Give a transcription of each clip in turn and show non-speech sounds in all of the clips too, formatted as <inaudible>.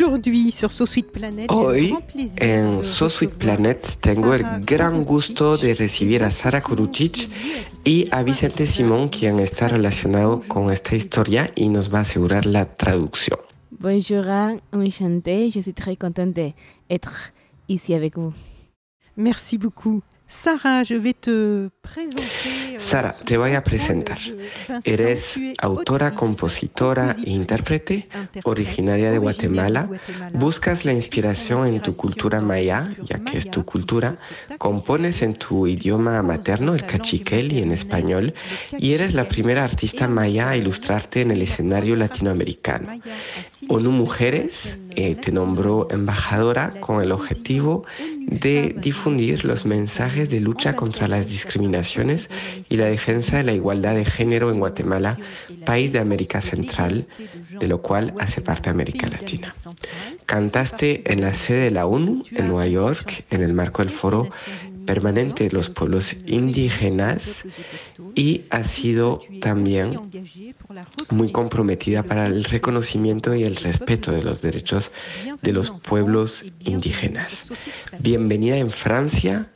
Aujourd'hui sur So Sweet Planet, Hoy en So Sweet Planet tengo el gran gusto de recibir a Sara Kurucic y a Vicente Simón, quien está relacionado con esta historia y nos va a asegurar la traducción. Bonjour, enchanté. Je suis très contente d'être ici avec vous. Merci beaucoup. Sara, je vais te présenter. euh, Sara, te voy a presentar. Eres autora, compositora e intérprete, originaria de Guatemala. Buscas la inspiración en tu cultura maya, ya que es tu cultura. Compones en tu idioma materno, el cachiquel, y en español. Y eres la primera artista maya a ilustrarte en el escenario latinoamericano. ONU Mujeres eh, te nombró embajadora con el objetivo de difundir los mensajes de lucha contra las discriminaciones y la defensa de la igualdad de género en Guatemala, país de América Central, de lo cual hace parte América Latina. Cantaste en la sede de la ONU en Nueva York en el marco del foro permanente de los pueblos indígenas y ha sido también muy comprometida para el reconocimiento y el respeto de los derechos de los pueblos indígenas. Bienvenida en Francia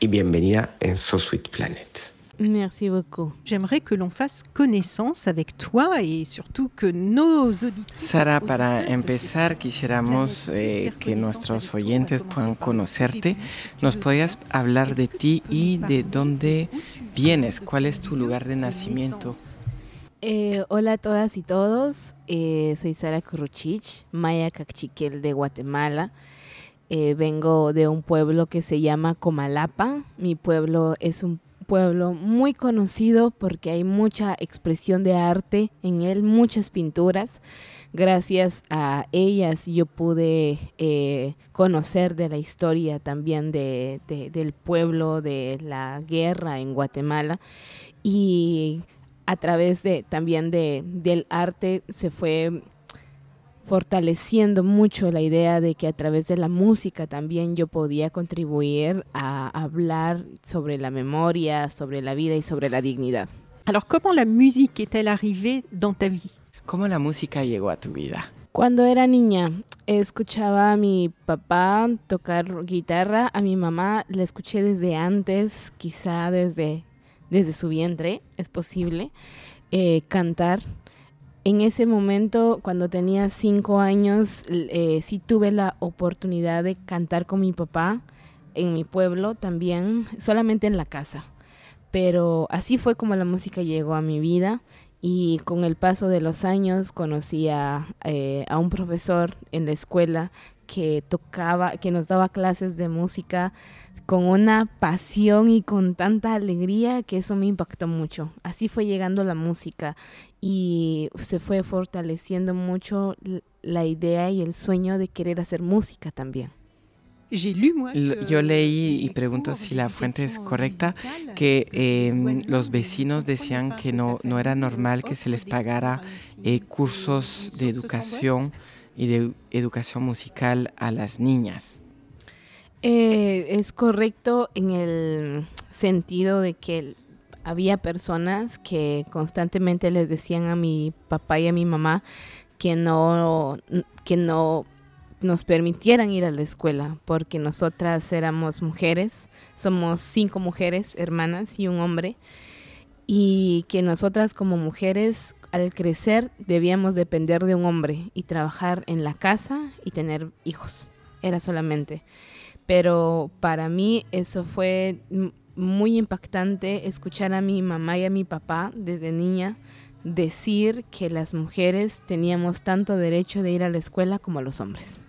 y bienvenida en So Sweet Planet. Merci beaucoup. J'aimerais que l'on fasse connaissance avec toi et surtout que nos auditeurs. Sara, para empezar quisiéramos eh, que nuestros oyentes puedan conocerte. ¿Nos podías hablar de ti y de dónde vienes? ¿Cuál es tu lugar de nacimiento? Eh, hola a todas y todos. Eh, soy Sara Kuruchich, maya cachiquel de Guatemala. Eh, vengo de un pueblo que se llama Comalapa. Mi pueblo es un pueblo muy conocido porque hay mucha expresión de arte en él, muchas pinturas. Gracias a ellas yo pude eh, conocer de la historia también de, de- del pueblo, de la guerra en Guatemala. Y a través de también de, del arte se fue fortaleciendo mucho la idea de que a través de la música también yo podía contribuir a hablar sobre la memoria, sobre la vida y sobre la dignidad. Alors, comment la musique est-elle arrivée dans ta vie ¿Cómo la música llegó a tu vida? Cuando era niña, escuchaba a mi papá tocar guitarra, a mi mamá la escuché desde antes, quizá desde, desde su vientre, es posible, eh, cantar. En ese momento, cuando tenía cinco años, eh, sí tuve la oportunidad de cantar con mi papá en mi pueblo también, solamente en la casa. Pero así fue como la música llegó a mi vida y con el paso de los años conocí a, eh, a un profesor en la escuela que tocaba, que nos daba clases de música con una pasión y con tanta alegría que eso me impactó mucho. Así fue llegando la música y se fue fortaleciendo mucho la idea y el sueño de querer hacer música también. Yo leí y pregunto si la fuente es correcta, que eh, los vecinos decían que no, no era normal que se les pagara eh, cursos de educación y de educación musical a las niñas. Eh, es correcto en el sentido de que había personas que constantemente les decían a mi papá y a mi mamá que no, que no nos permitieran ir a la escuela porque nosotras éramos mujeres, somos cinco mujeres, hermanas y un hombre, y que nosotras como mujeres al crecer debíamos depender de un hombre y trabajar en la casa y tener hijos, era solamente pero para mí eso fue muy impactante escuchar a mi mamá y a mi papá desde niña decir que las mujeres teníamos tanto derecho de ir a la escuela como los hombres.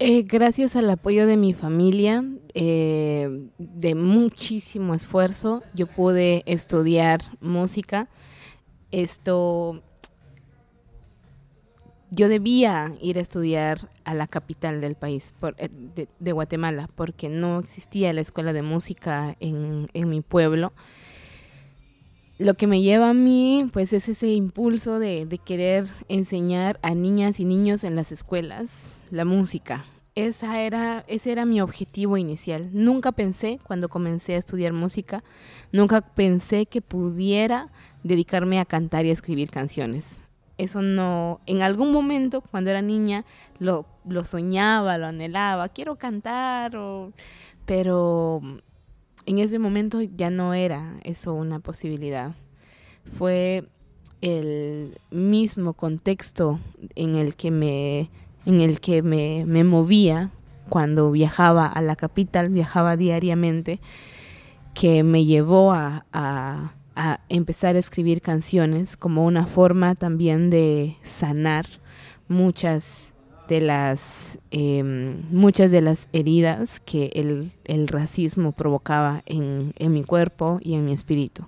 Eh, gracias al apoyo de mi familia, eh, de muchísimo esfuerzo, yo pude estudiar música. Esto, yo debía ir a estudiar a la capital del país, eh, de, Guatemala, porque no existía la escuela de música en, en mi pueblo lo que me lleva a mí, pues es ese impulso de, querer enseñar a niñas y niños en las escuelas la música. Esa era, ese era mi objetivo inicial. Nunca pensé, cuando comencé a estudiar música, nunca pensé que pudiera dedicarme a cantar y a escribir canciones. Eso no, en algún momento, cuando era niña, lo, lo soñaba, lo anhelaba, quiero cantar, pero en ese momento ya no era eso una posibilidad. Fue el mismo contexto en el que me, en el que me, movía cuando viajaba a la capital, viajaba diariamente, que me llevó a, a, a empezar a escribir canciones como una forma también de sanar muchas de las em, muchas de las heridas que el, el racismo provocaba en, en, mi cuerpo y en mi espíritu.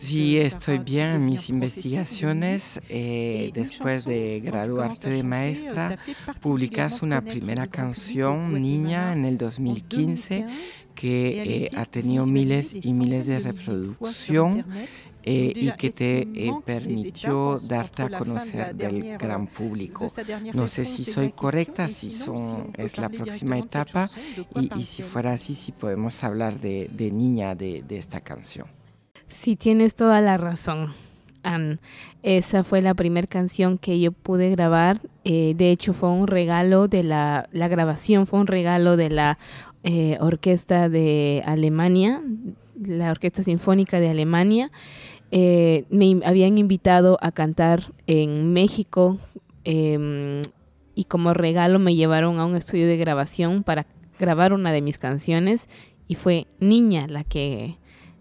Si estoy bien en mis investigaciones, eh, después de graduarte de maestra, publicas una primera canción, Niña, en el 2015, que eh, ha tenido miles y miles de reproducción eh, y que te eh, permitió darte a conocer del gran público. No sé si soy correcta, si son, es la próxima etapa. y, y si fuera así, si podemos hablar de, de niña de, de, esta canción. Sí, tienes toda la razón. Anne. Esa fue la primera canción que yo pude grabar. Eh, de hecho, fue un regalo de la, la grabación, fue un regalo de la orquesta de Alemania, la Orquesta Sinfónica de Alemania. Eh, me habían invitado a cantar en México em, y como regalo me llevaron a un estudio de grabación para grabar una de mis canciones y fue Niña la que,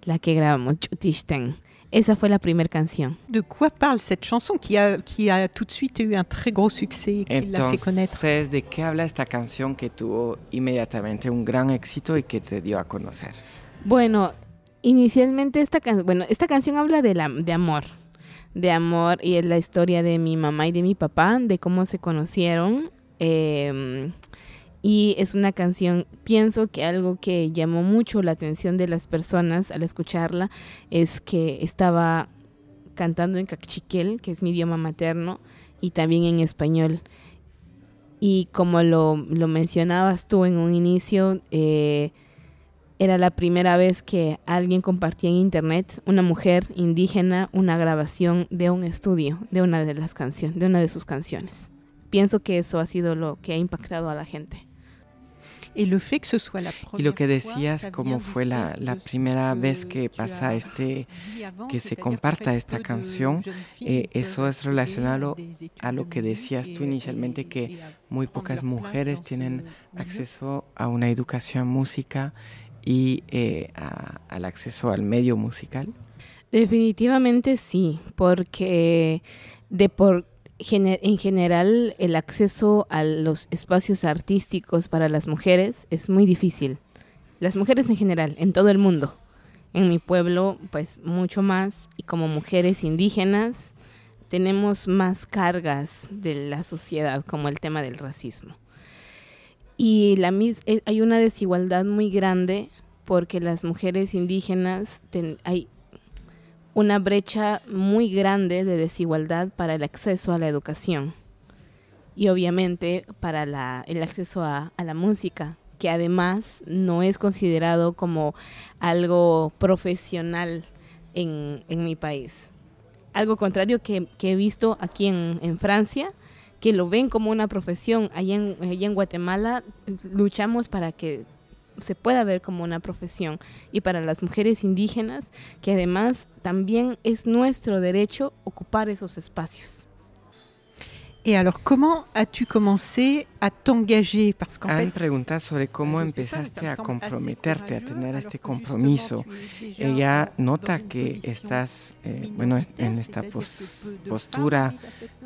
la que grabamos, Chutishten. Esa fue la primera canción. ¿De qué parle cette chanson qui a, qui a tout de suite eu un très gros succès, qui l'a fait connaître ¿de qué habla esta canción que tuvo inmediatamente un gran éxito y que te dio a conocer? Bueno, Inicialmente esta canción, bueno, esta canción habla de, la, de amor, de amor y es la historia de mi mamá y de mi papá, de cómo se conocieron. Em, y es una canción, pienso que algo que llamó mucho la atención de las personas al escucharla es que estaba cantando en cachiquel, que es mi idioma materno, y también en español. Y como lo, lo mencionabas tú en un inicio, eh, era la primera vez que alguien compartía en internet, una mujer indígena, una grabación de un estudio de una de las canciones, de una de sus canciones. Pienso que eso ha sido lo que ha impactado a la gente. Y lo que decías, como fue la, la, primera vez que pasa este, que se comparta esta canción, eh, eso es relacionado a lo que decías tú inicialmente, que muy pocas mujeres tienen acceso a una educación música y eh, al acceso al medio musical? Definitivamente sí, porque de por en general el acceso a los espacios artísticos para las mujeres es muy difícil. Las mujeres en general, en todo el mundo. En mi pueblo, pues mucho más. Y como mujeres indígenas, tenemos más cargas de la sociedad, como el tema del racismo. Y la, eh, hay una desigualdad muy grande porque las mujeres indígenas hay una brecha muy grande de desigualdad para el acceso a la educación y obviamente para el acceso a, la música, que además no es considerado como algo profesional en, mi país. Algo contrario que, he visto aquí en Francia, que lo ven como una profesión. Allá en, en Guatemala luchamos para que se pueda ver como una profesión y para las mujeres indígenas, que además también es nuestro derecho ocupar esos espacios. Et alors, comment as-tu commencé à t'engager Parce qu'en Han pregunta sobre cómo empezaste a comprometerte, a tener este compromiso. Ella nota que estás, eh, bueno, en esta postura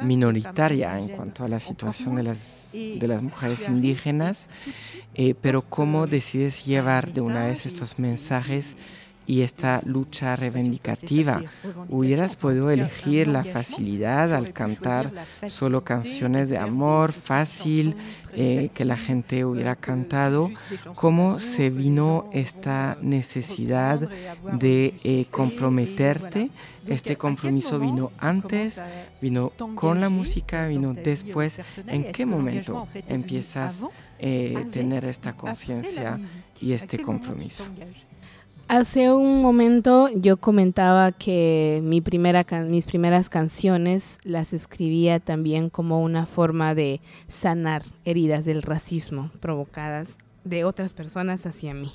minoritaria en cuanto a la situación de las, de las mujeres indígenas, eh, pero cómo decides llevar de una vez estos mensajes y esta lucha reivindicativa. Hubieras podido elegir la facilidad al cantar solo canciones de amor fácil eh, que la gente hubiera cantado. ¿Cómo se vino esta necesidad de eh, comprometerte? Este compromiso vino antes, vino con la música, vino después. ¿En qué momento empiezas a eh, tener esta conciencia y este compromiso? Hace un momento yo comentaba que mis primeras canciones las escribía también como una forma de sanar heridas del racismo provocadas de otras personas hacia mí.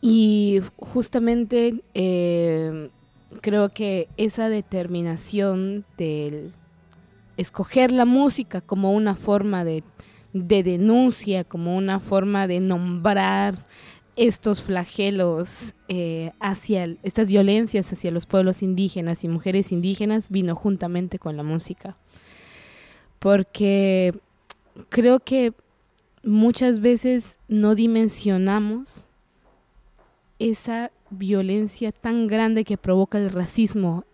Y justamente eh, creo que esa determinación de escoger la música como una forma de denuncia, como una forma de nombrar estos flagelos eh, hacia estas violencias hacia los pueblos indígenas y mujeres indígenas vino juntamente con la música. Porque creo que muchas veces no dimensionamos esa violencia tan grande que provoca el racismo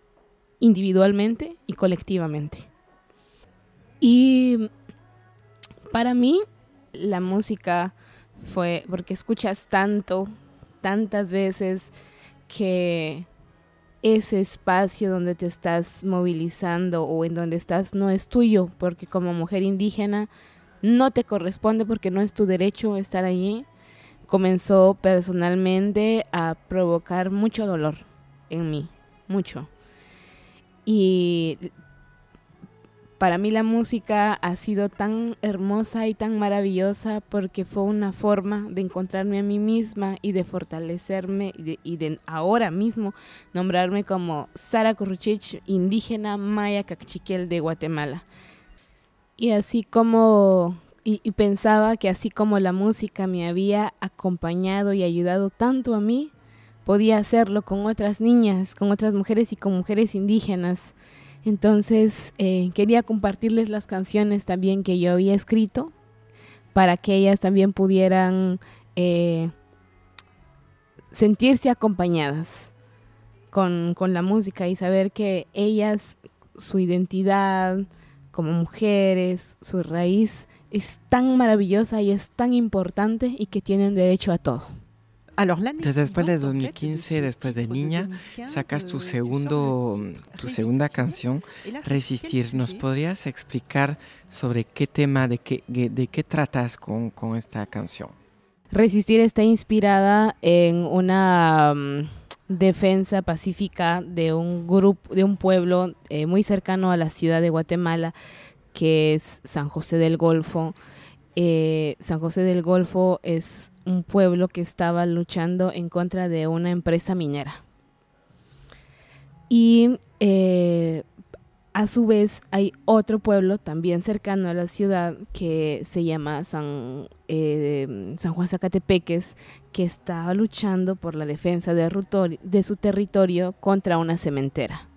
individualmente y colectivamente. Y para mí la música fue porque escuchas tanto, tantas veces que ese espacio donde te estás movilizando o en donde estás no es tuyo, porque como mujer indígena no te corresponde porque no es tu derecho estar allí, comenzó personalmente a provocar mucho dolor en mí, mucho. Y para mí la música ha sido tan hermosa y tan maravillosa porque fue una forma de encontrarme a mí misma y de fortalecerme y de, ahora mismo nombrarme como Sara Corruchich, indígena maya cachiquel de Guatemala. Y así como y, pensaba que así como la música me había acompañado y ayudado tanto a mí, podía hacerlo con otras niñas, con otras mujeres y con mujeres indígenas. Entonces eh, quería compartirles las canciones también que yo había escrito para que ellas también pudieran eh, sentirse acompañadas con, con, la música y saber que ellas, su identidad como mujeres, su raíz es tan maravillosa y es tan importante y que tienen derecho a todo. Entonces, después de 2015, después de Niña, sacas tu, segundo, tu segunda canción, Resistir. ¿Nos podrías explicar sobre qué tema, de qué, de qué tratas con, con esta canción? Resistir está inspirada en una mm, defensa pacífica de un grupo, de un pueblo eh, muy cercano a la ciudad de Guatemala, que es San José del Golfo. Eh, San José del Golfo es un pueblo que estaba luchando en contra de una empresa minera. Y eh, a su vez hay otro pueblo también cercano a la ciudad que se llama San, eh, San Juan Zacatepeques, que estaba luchando por la defensa de su territorio contra una cementera.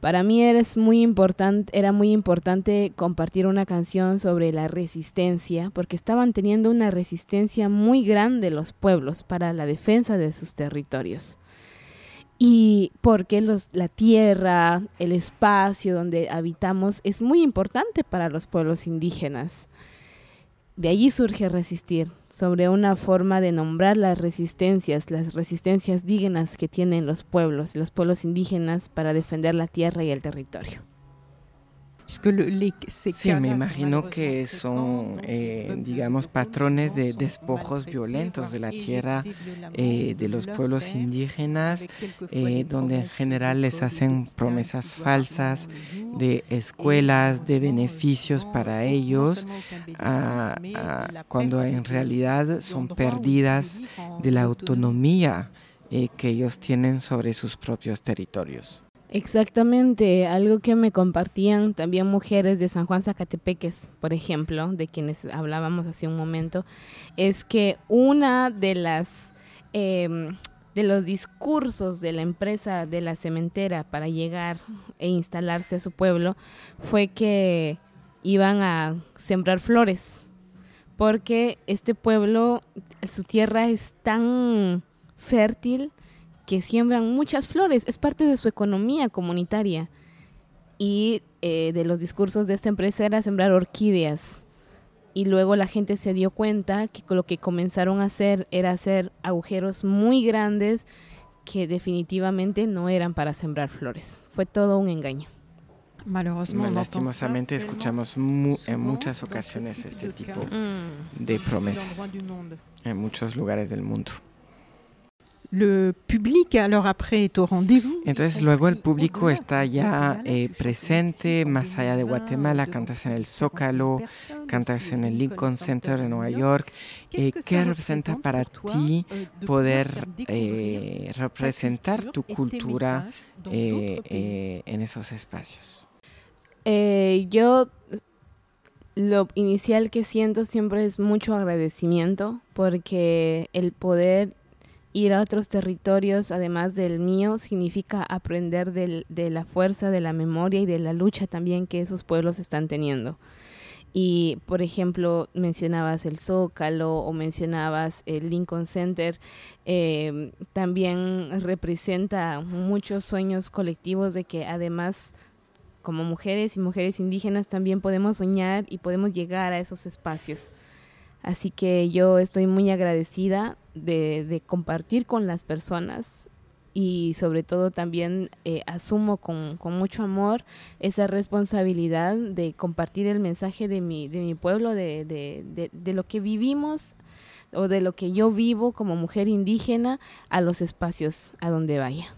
Para mí muy importante, era muy importante compartir una canción sobre la resistencia, porque estaban teniendo una resistencia muy grande los pueblos para la defensa de sus territorios. Y porque la tierra, el espacio donde habitamos es muy importante para los pueblos indígenas. De allí surge resistir, sobre una forma de nombrar las resistencias, las resistencias dignas que tienen los pueblos, los pueblos indígenas para defender la tierra y el territorio. Sí, me imagino que son, eh, digamos, patrones de despojos violentos de la tierra eh, de los pueblos indígenas, eh, donde en general les hacen promesas falsas de escuelas, de beneficios para ellos, ah, ah, cuando en realidad son perdidas de la autonomía que ellos tienen sobre sus propios territorios. Exactamente, algo que me compartían también mujeres de San Juan Zacatepeques, por ejemplo, de quienes hablábamos hace un momento, es que una de las em, de los discursos de la empresa de la cementera para llegar e instalarse a su pueblo fue que iban a sembrar flores, porque este pueblo, su tierra es tan fértil que siembran muchas flores, es parte de su economía comunitaria. Y eh, de los discursos de esta empresa era sembrar orquídeas. Y luego la gente se dio cuenta que lo que comenzaron a hacer era hacer agujeros muy grandes que definitivamente no eran para sembrar flores. Fue todo un engaño. Lastimosamente escuchamos en muchas ocasiones este tipo de promesas en muchos lugares del mundo. Le public alors après est au rendez-vous. Entonces luego el público está ya eh, presente más allá de Guatemala, cantas en el Zócalo, cantas en el Lincoln Center de Nueva York. Eh, ¿Qué representa para ti poder eh, representar tu cultura en esos espacios? yo lo inicial que siento siempre es mucho agradecimiento porque el poder Ir a otros territorios, además del mío, significa aprender de la fuerza, de la memoria y de la lucha también que esos pueblos están teniendo. Y, por ejemplo, mencionabas el Zócalo o mencionabas el Lincoln Center, em, también representa muchos sueños colectivos de que además como mujeres y mujeres indígenas también podemos soñar y podemos llegar a esos espacios. Así que yo estoy muy agradecida de, compartir con las personas y sobre todo también eh, asumo con, mucho amor esa responsabilidad de compartir el mensaje de mi, de mi pueblo, de, de, lo que vivimos o de lo que yo vivo como mujer indígena a los espacios a donde vaya.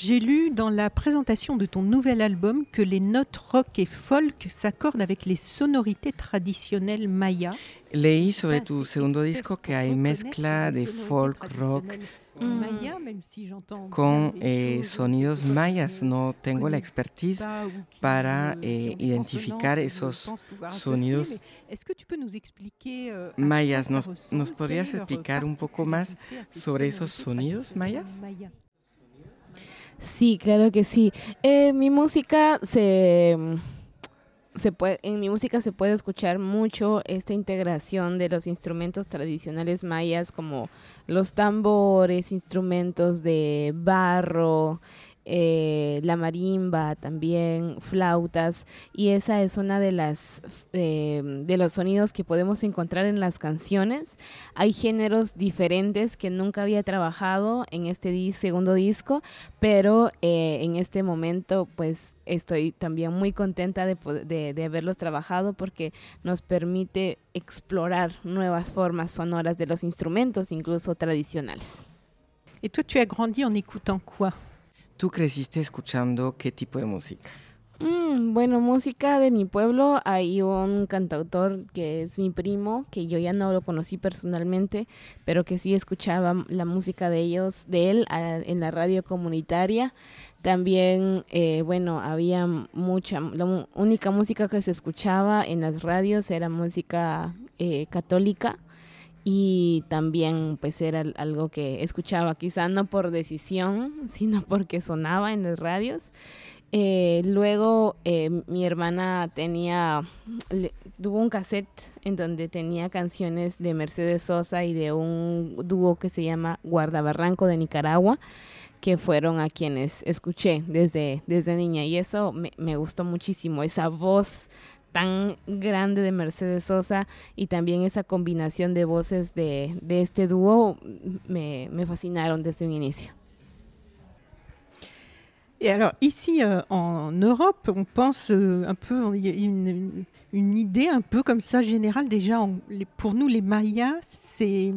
J'ai lu dans la présentation de ton nouvel album que les notes rock et folk s'accordent avec les sonorités traditionnelles mayas. Leí sobre tu segundo disco que hay mezcla de folk rock con eh, sonidos mayas. No tengo la expertise para eh, identificar esos sonidos euh, mayas? ¿Nos, ¿Nos podrías explicar un poco más sobre esos sonidos mayas? Sí, claro que sí. Eh, mi música se, se puede, en mi música se puede escuchar mucho esta integración de los instrumentos tradicionales mayas como los tambores, instrumentos de barro, eh, la marimba, también flautas, y esa es una de las eh, de los sonidos que podemos encontrar en las canciones. Hay géneros diferentes que nunca había trabajado en este segundo disco, pero eh, en este momento pues estoy también muy contenta de, de, haberlos trabajado porque nos permite explorar nuevas formas sonoras de los instrumentos, incluso tradicionales. ¿Y tú, tu has grandi en écoutant quoi ¿Tú creciste escuchando qué tipo de música? Mm, bueno, música de mi pueblo. Hay un cantautor que es mi primo, que yo ya no lo conocí personalmente, pero que sí escuchaba la música de ellos, de él, en la radio comunitaria. También, eh, bueno, había mucha, la única música que se escuchaba en las radios era música eh, católica y también pues era algo que escuchaba, quizá no por decisión, <laughs> sino porque sonaba en las radios. Eh, luego eh, mi hermana tenía, tuvo un cassette en donde tenía canciones de Mercedes Sosa y de un dúo que se llama Guardabarranco de Nicaragua, que fueron a quienes escuché desde, desde niña. Y eso me, me gustó muchísimo, esa voz tan grande de Mercedes Sosa y también esa combinación de voces de, de este dúo me, me fascinaron desde un inicio. Et alors ici euh, en Europe, on pense euh, un peu, il y a une, une, idée un peu comme ça générale déjà. Pour nous les Mayas, c'est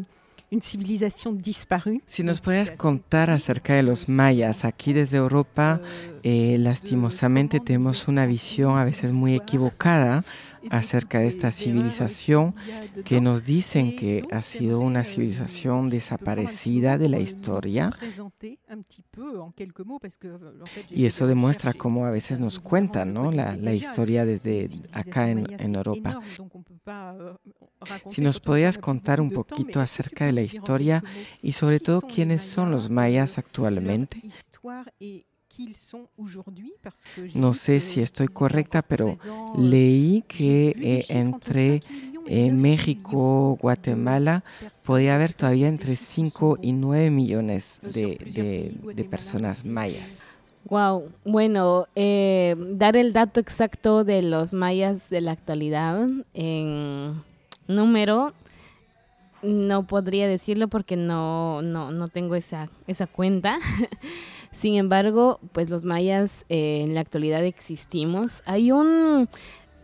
une civilización disparue. Si nos podías contar acerca de los mayas, aquí desde Europa, eh, lastimosamente tenemos una visión a veces muy equivocada acerca de esta civilización que nos dicen que ha sido una civilización desaparecida de la historia. Y eso demuestra cómo a veces nos cuentan ¿no? la, la, historia desde acá en, en Europa. Si nos podías contar un poquito acerca de la historia y sobre todo quiénes son los mayas actualmente. No sé si estoy correcta, pero leí que eh, entre eh, México, Guatemala, podía haber todavía entre 5 y 9 millones de, de, personas mayas. Wow, bueno, eh, dar el dato exacto de los mayas de la actualidad en número no podría decirlo porque no, no, no tengo esa, esa cuenta. <laughs> Sin embargo, pues los mayas eh, en la actualidad existimos. Hay un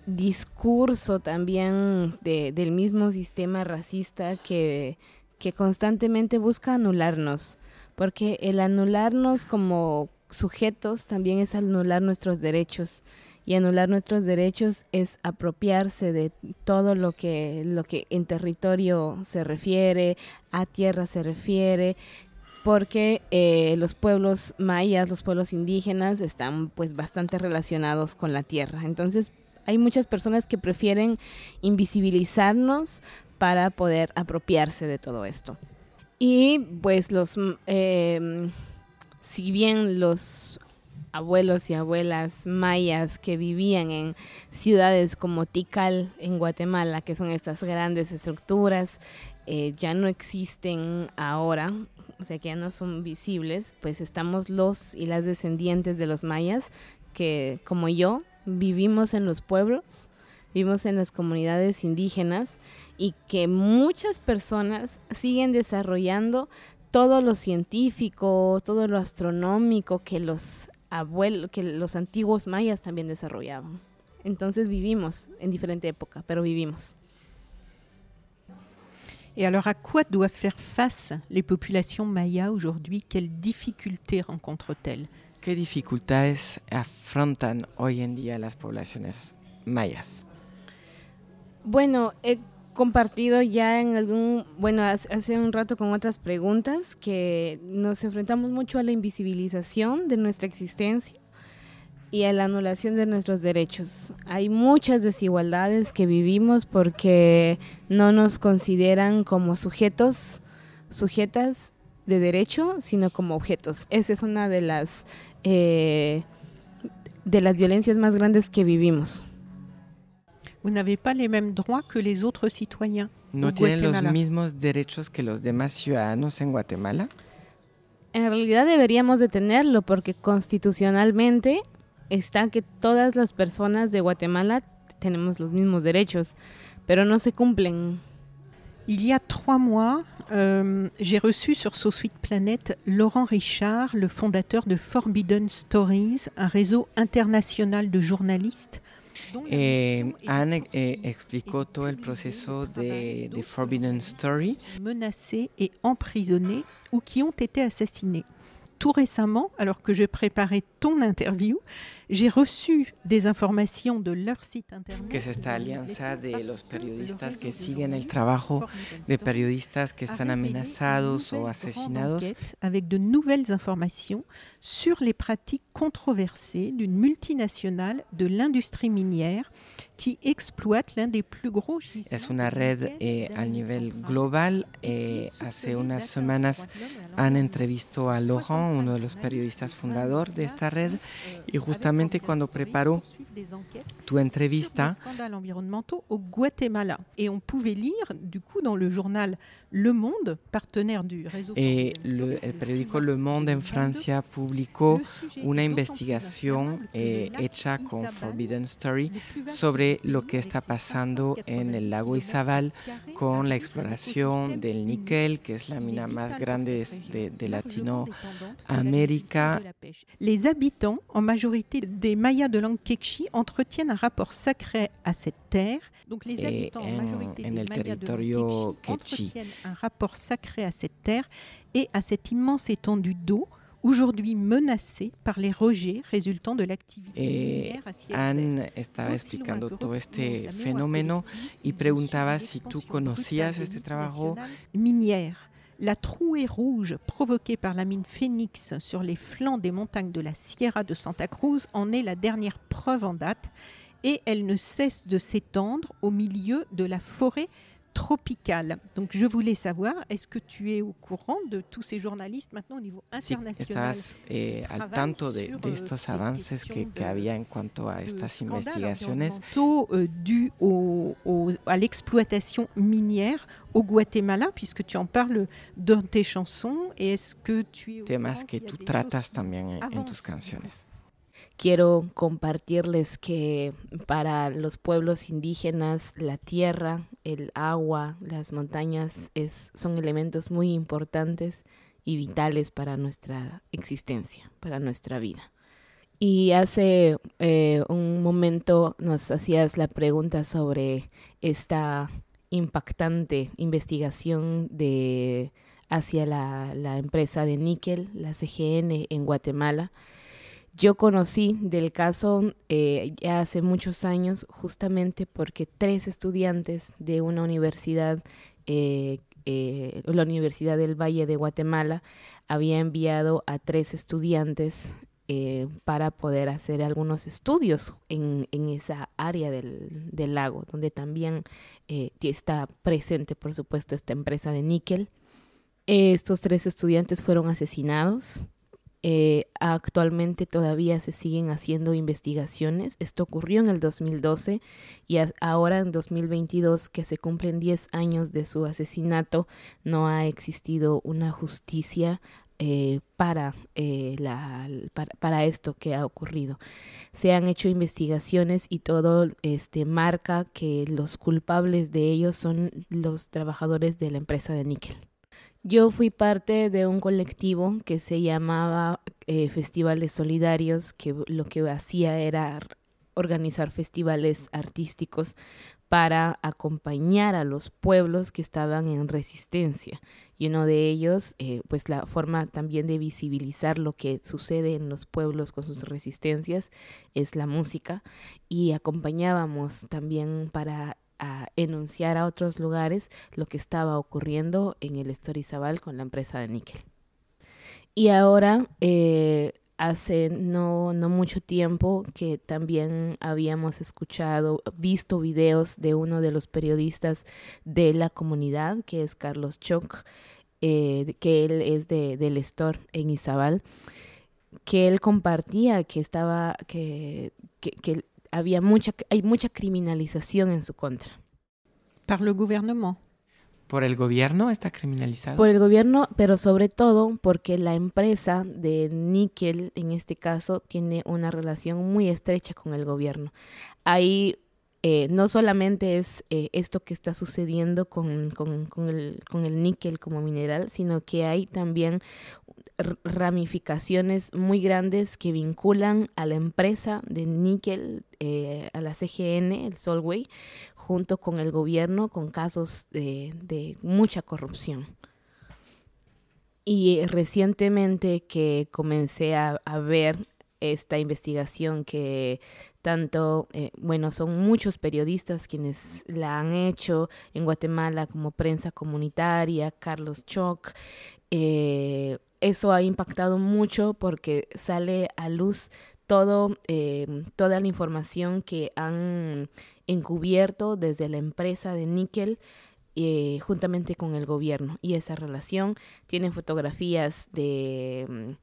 discurso también del mismo sistema racista que, que constantemente busca anularnos, porque el anularnos como sujetos también es anular nuestros derechos y anular nuestros derechos es apropiarse de todo lo que lo que en territorio se refiere, a tierra se refiere porque eh, los pueblos mayas, los pueblos indígenas están pues bastante relacionados con la tierra. Entonces hay muchas personas que prefieren invisibilizarnos para poder apropiarse de todo esto. Y pues los, eh, si bien los abuelos y abuelas mayas que vivían en ciudades como Tikal en Guatemala, que son estas grandes estructuras, eh, ya no existen ahora o sea que ya no son visibles, pues estamos los y las descendientes de los mayas que como yo vivimos en los pueblos, vivimos en las comunidades indígenas y que muchas personas siguen desarrollando todo lo científico, todo lo astronómico que los abuelos, que los antiguos mayas también desarrollaban. Entonces vivimos en diferente época, pero vivimos. Et alors, à quoi doivent faire face les populations mayas aujourd'hui Quelles difficultés rencontrent-elles ¿Qué dificultades afrontan hoy en día las poblaciones mayas? Bueno, he compartido ya en algún, bueno, hace un rato con otras preguntas que nos enfrentamos mucho a la invisibilización de nuestra existencia y a la anulación de nuestros derechos. Hay muchas desigualdades que vivimos porque no nos consideran como sujetos, sujetas de derecho, sino como objetos. Esa es una de las eh, de las violencias más grandes que vivimos. ¿No tienen los mismos derechos que los demás ciudadanos en Guatemala? En realidad deberíamos de tenerlo porque constitucionalmente está que todas las personas de Guatemala tenemos los mismos derechos, pero no se cumplen. Il y a trois mois, euh, j'ai reçu sur SoSuite Planet Laurent Richard, le fondateur de Forbidden Stories, un réseau international de journalistes. Eh, Anne eh, explicó todo el proceso de, de Forbidden Story. Menacés et emprisonnés ou qui ont été assassinés. tout récemment, alors que je préparais ton interview, j'ai reçu des informations de leur site internet. Que es esta alianza de los periodistas que siguen el trabajo de periodistas que están amenazados o asesinados. Avec de nouvelles informations sur les pratiques controversées d'une multinationale de l'industrie minière qui exploite l'un des plus gros Es una red eh, a nivel global. Eh, hace unas semanas han entrevistado a Laurent, uno de los periodistas fundador de esta red, y justamente cuando preparó tu entrevista, au Guatemala. Et on pouvait lire, du coup, dans le journal Le Monde, partenaire du réseau. Et le, el periódico Le Monde en Francia publicó una investigación eh, hecha con Forbidden Story sobre lo que está pasando en el lago Izabal con la exploración del níquel, que es la mina más grande de, de Latinoamérica. Les habitants, en majorité des Mayas de langue quechua, entretiennent un rapport sacré à cette terre. Donc les habitants, en, en majorité des Mayas de langue quechua, entretiennent un rapport sacré à cette terre et à cette immense étendue d'eau aujourd'hui menacée par les rejets résultant de l'activité eh, Anne estaba explicando todo este fenómeno y preguntaba si tú conocías este trabajo. Minière. La trouée rouge provoquée par la mine Phoenix sur les flancs des montagnes de la Sierra de Santa Cruz en est la dernière preuve en date et elle ne cesse de s'étendre au milieu de la forêt tropicale. Donc je voulais savoir, est-ce que tu es au courant de tous ces journalistes maintenant au niveau international sí, estás eh, al tanto de, de estos avances que, que, había en cuanto a estas investigaciones euh, dû au, au, à l'exploitation minière au Guatemala, puisque tu en parles dans tes chansons. Et est-ce que tu es temas que tú tratas también en, en tus canciones? Quiero compartirles que para los pueblos indígenas la tierra, el agua, las montañas es, son elementos muy importantes y vitales para nuestra existencia, para nuestra vida. Y hace eh, un momento nos hacías la pregunta sobre esta impactante investigación de, hacia la, la empresa de níquel, la CGN en Guatemala. Yo conocí del caso eh, ya hace muchos años justamente porque tres estudiantes de una universidad, eh, eh, la Universidad del Valle de Guatemala, había enviado a tres estudiantes para poder hacer algunos estudios en, en esa área del, del, lago, donde también está presente, por supuesto, esta empresa de níquel. Estos tres estudiantes fueron asesinados eh, actualmente todavía se siguen haciendo investigaciones. Esto ocurrió en el 2012 y ahora en 2022, que se cumplen 10 años de su asesinato, no ha existido una justicia eh, para, eh, la, para, para, esto que ha ocurrido. Se han hecho investigaciones y todo este, marca que los culpables de ellos son los trabajadores de la empresa de níquel. Yo fui parte de un colectivo que se llamaba eh, Festivales Solidarios, que lo que hacía era organizar festivales artísticos para acompañar a los pueblos que estaban en resistencia. Y uno de ellos, eh, pues la forma también de visibilizar lo que sucede en los pueblos con sus resistencias es la música. Y acompañábamos también para a enunciar a otros lugares lo que estaba ocurriendo en el Estorizabal con la empresa de níquel. Y ahora, eh, hace no, no mucho tiempo que también habíamos escuchado, visto videos de uno de los periodistas de la comunidad, que es Carlos Choc, eh, que él es de, del Estor en Izabal, que él compartía que estaba, que, que, que había mucha, hay mucha criminalización en su contra. Par le gouvernement. ¿Por el gobierno está criminalizado? Por el gobierno, pero sobre todo porque la empresa de níquel, en este caso, tiene una relación muy estrecha con el gobierno. Ahí eh, no solamente es eh, esto que está sucediendo con, con, con, el, con el níquel como mineral, sino que hay también ramificaciones muy grandes que vinculan a la empresa de níquel, eh, a la CGN, el Solway, junto con el gobierno, con casos de, de mucha corrupción. Y recientemente que comencé a, ver esta investigación que tanto, eh, bueno, son muchos periodistas quienes la han hecho en Guatemala como prensa comunitaria, Carlos Choc, eh, eso ha impactado mucho porque sale a luz todo, eh, toda la información que han encubierto desde la empresa de níquel eh, juntamente con el gobierno. Y esa relación tiene fotografías de...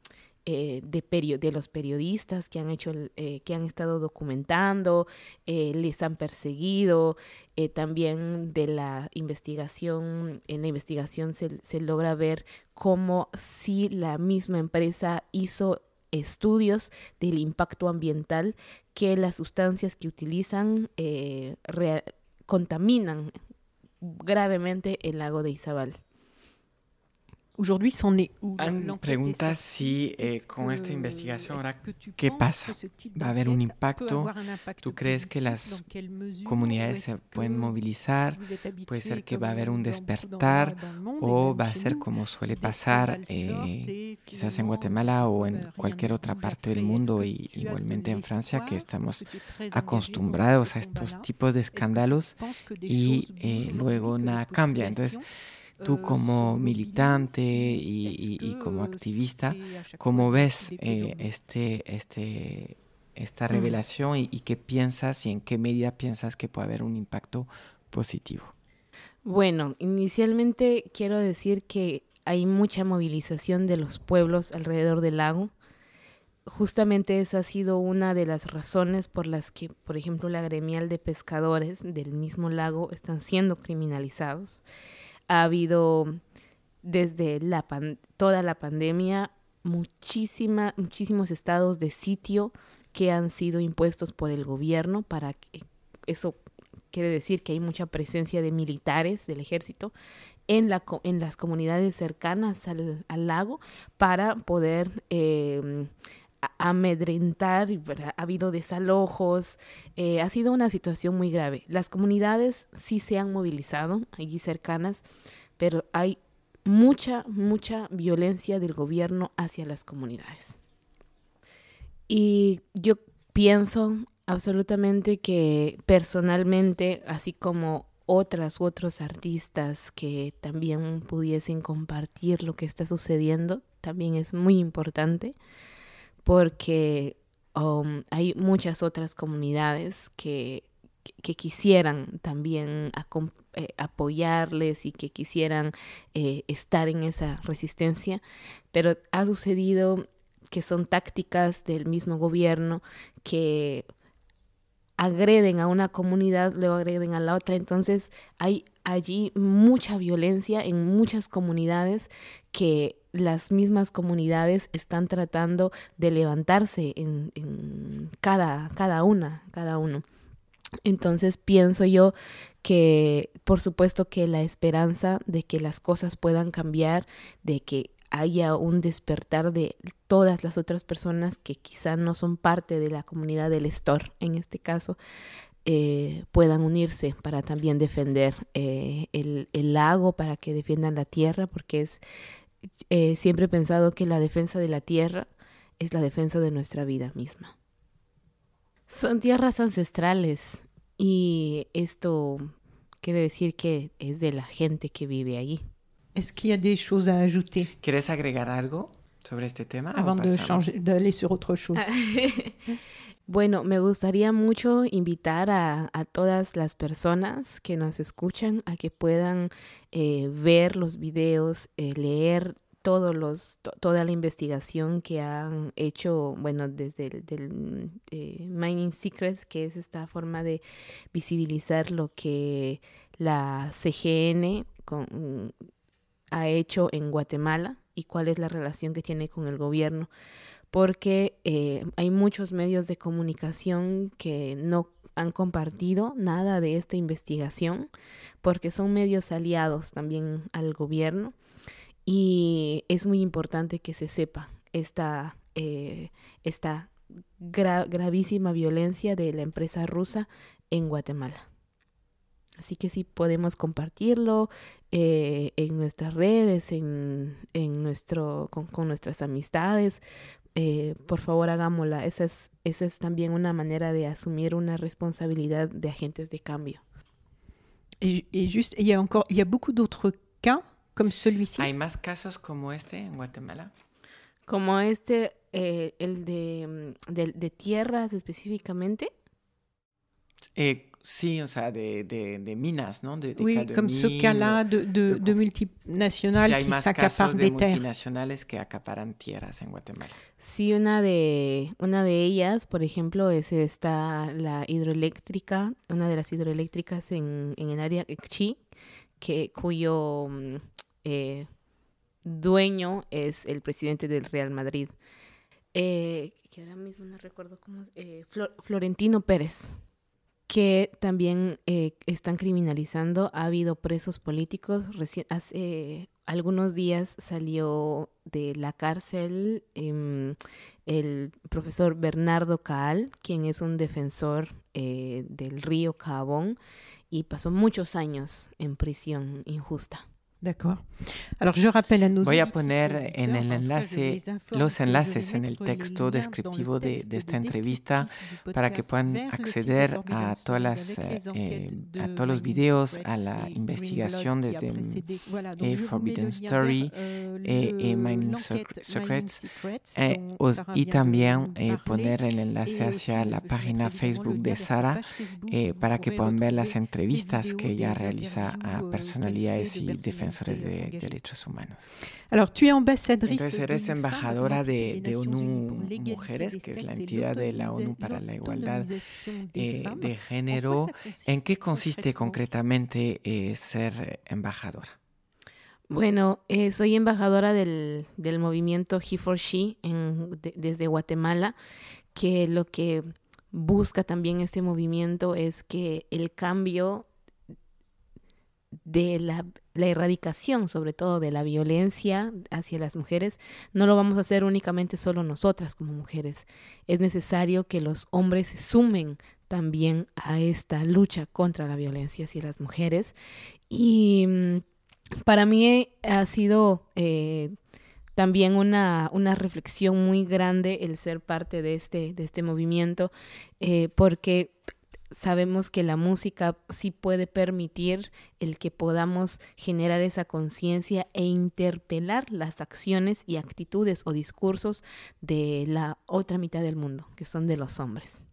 Eh, de, de los periodistas que han hecho eh, que han estado documentando eh, les han perseguido eh, también de la investigación en la investigación se, se logra ver cómo si la misma empresa hizo estudios del impacto ambiental que las sustancias que utilizan contaminan gravemente el lago de Izabal. Han preguntas si eh, con esta investigación ahora qué pasa. ¿Va a haber un impacto? ¿Tú crees que las comunidades se pueden movilizar? Puede ser que va a haber un despertar o va a ser como suele pasar eh, quizás en Guatemala o en cualquier otra parte del mundo y igualmente en Francia que estamos acostumbrados a estos tipos de escándalos y eh, luego nada cambia. Entonces, Tú como militante y, como activista, ¿cómo ves eh, este, este, esta mm. revelación y, qué piensas y en qué medida piensas que puede haber un impacto positivo? Bueno, inicialmente quiero decir que hay mucha movilización de los pueblos alrededor del lago. Justamente esa ha sido una de las razones por las que, por ejemplo, la gremial de pescadores del mismo lago están siendo criminalizados. Ha habido desde la toda la pandemia muchísima, muchísimos estados de sitio que han sido impuestos por el gobierno para que eso quiere decir que hay mucha presencia de militares del ejército en, la, en las comunidades cercanas al, lago para poder eh, amedrentar, ha habido desalojos, eh, ha sido una situación muy grave. Las comunidades sí se han movilizado allí cercanas, pero hay mucha, mucha violencia del gobierno hacia las comunidades. Y yo pienso absolutamente que personalmente, así como otras u otros artistas que también pudiesen compartir lo que está sucediendo, también es muy importante porque um, hay muchas otras comunidades que, que, quisieran también eh, apoyarles y que quisieran eh, estar en esa resistencia, pero ha sucedido que son tácticas del mismo gobierno que agreden a una comunidad, luego agreden a la otra. Entonces hay allí mucha violencia en muchas comunidades que las mismas comunidades están tratando de levantarse en, cada, cada una, cada uno. Entonces pienso yo que por supuesto que la esperanza de que las cosas puedan cambiar, de que haya un despertar de todas las otras personas que quizá no son parte de la comunidad del store, en este caso, eh, puedan unirse para también defender eh, el, el, lago, para que defiendan la tierra, porque es eh, siempre he pensado que la defensa de la tierra es la defensa de nuestra vida misma. Son tierras ancestrales y esto quiere decir que es de la gente que vive allí. Est-ce qu'il y a des choses à ajouter ¿Quieres agregar algo sobre este tema? Avant de changer, d'aller sur autre chose. <laughs> Bueno, me gustaría mucho invitar a, todas las personas que nos escuchan a que puedan eh, ver los videos, eh, leer todos los, toda la investigación que han hecho, bueno, desde el del, eh, Mining Secrets, que es esta forma de visibilizar lo que la CGN ha hecho en Guatemala y cuál es la relación que tiene con el gobierno porque eh, hay muchos medios de comunicación que no han compartido nada de esta investigación, porque son medios aliados también al gobierno y es muy importante que se sepa esta, eh, esta gravísima violencia de la empresa rusa en Guatemala. Así que sí podemos compartirlo eh, en nuestras redes, en, nuestro, con, nuestras amistades, eh, por favor hagámosla. Esa es, esa es también una manera de asumir una responsabilidad de agentes de cambio. Y, y juste, il y a encore, il y a beaucoup d'autres cas comme celui-ci. ¿Hay más casos como este en Guatemala? Como este, eh, el de, mm, de, de tierras específicamente. Eh, Sí, o sea, de, de, de minas, ¿no? De, oui, comme ce cas-là de, de, de multinationales sí, qui s'accaparent des terres. multinacionales que acaparan tierras en Guatemala. Sí, una de, una de ellas, por ejemplo, es esta, la hidroeléctrica, una de las hidroeléctricas en, en el área Chi, que, cuyo mm, eh, dueño es el presidente del Real Madrid. Eh, que ahora mismo no recuerdo cómo es, eh, Flor, Florentino Pérez que también eh, están criminalizando. Ha habido presos políticos. hace algunos días salió de la cárcel em, el profesor Bernardo Caal, quien es un defensor eh, del río Cabón y pasó muchos años en prisión injusta. Voy a poner en el enlace los enlaces en el texto descriptivo de, esta entrevista para que puedan acceder a todas las eh, a todos los videos, a la investigación desde A Forbidden Story, eh, Mining Secrets, eh, y también poner el enlace hacia la página Facebook de Sara para que puedan ver las entrevistas que ella realiza a personalidades y defensores de derechos humanos. Entonces eres embajadora de, de, ONU Mujeres, que es la entidad de la ONU para la Igualdad eh, de Género. ¿En qué consiste concretamente eh, ser embajadora? Bueno, eh, soy embajadora del, del, movimiento He for She desde Guatemala, que lo que busca también este movimiento es que el cambio de la, erradicación, sobre todo de la violencia hacia las mujeres, no lo vamos a hacer únicamente solo nosotras como mujeres. Es necesario que los hombres se sumen también a esta lucha contra la violencia hacia las mujeres. Y mm, para mí ha sido eh, también una, una, reflexión muy grande el ser parte de este, de este movimiento, eh, porque sabemos que la música sí puede permitir el que podamos generar esa conciencia e interpelar las acciones y actitudes o discursos de la otra mitad del mundo, que son de los hombres.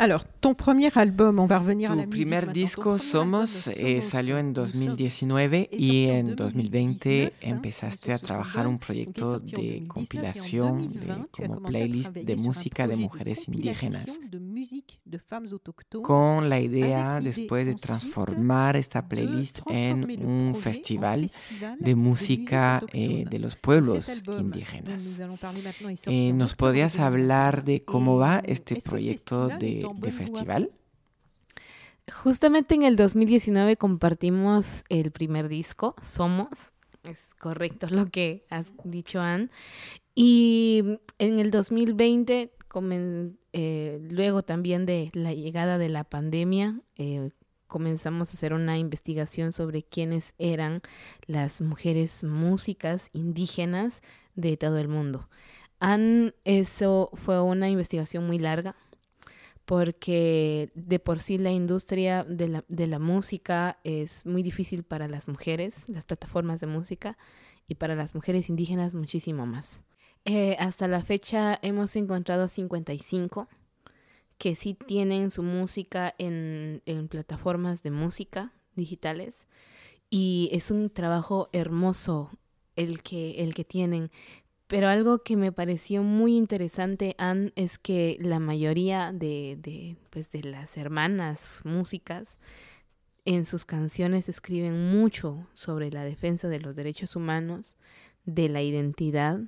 Alors, ton premier album, on va revenir tu a la primer disco, Somos, eh, salió en 2019 y en 2020 empezaste a trabajar un proyecto de compilación de, como playlist de música de mujeres indígenas, con la idea después de transformar esta playlist en un festival de música eh, de los pueblos indígenas. Eh, ¿Nos podrías hablar de cómo va este proyecto de, festival? Justamente en el 2019 compartimos el primer disco, Somos, es correcto lo que has dicho, Anne. Y en el 2020, eh, luego también de la llegada de la pandemia, eh, comenzamos a hacer una investigación sobre quiénes eran las mujeres músicas indígenas de todo el mundo. Anne, eso fue una investigación muy larga, porque de por sí la industria de la, de la, música es muy difícil para las mujeres, las plataformas de música, y para las mujeres indígenas muchísimo más. Eh, hasta la fecha hemos encontrado 55 que sí tienen su música en, en plataformas de música digitales y es un trabajo hermoso el que, el que tienen, pero algo que me pareció muy interesante, Anne, es que la mayoría de, de, pues de las hermanas músicas en sus canciones escriben mucho sobre la defensa de los derechos humanos, de la identidad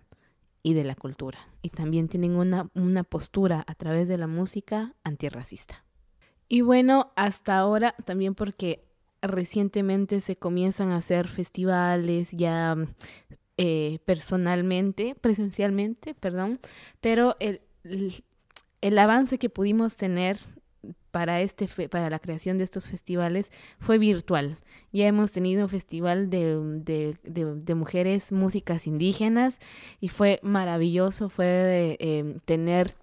y de la cultura. Y también tienen una, una postura a través de la música antirracista. Y bueno, hasta ahora también porque recientemente se comienzan a hacer festivales ya eh, personalmente, presencialmente, perdón, pero el, el, avance que pudimos tener para, este para la creación de estos festivales fue virtual. Ya hemos tenido un festival de, de, de, mujeres músicas indígenas y fue maravilloso, fue eh, tener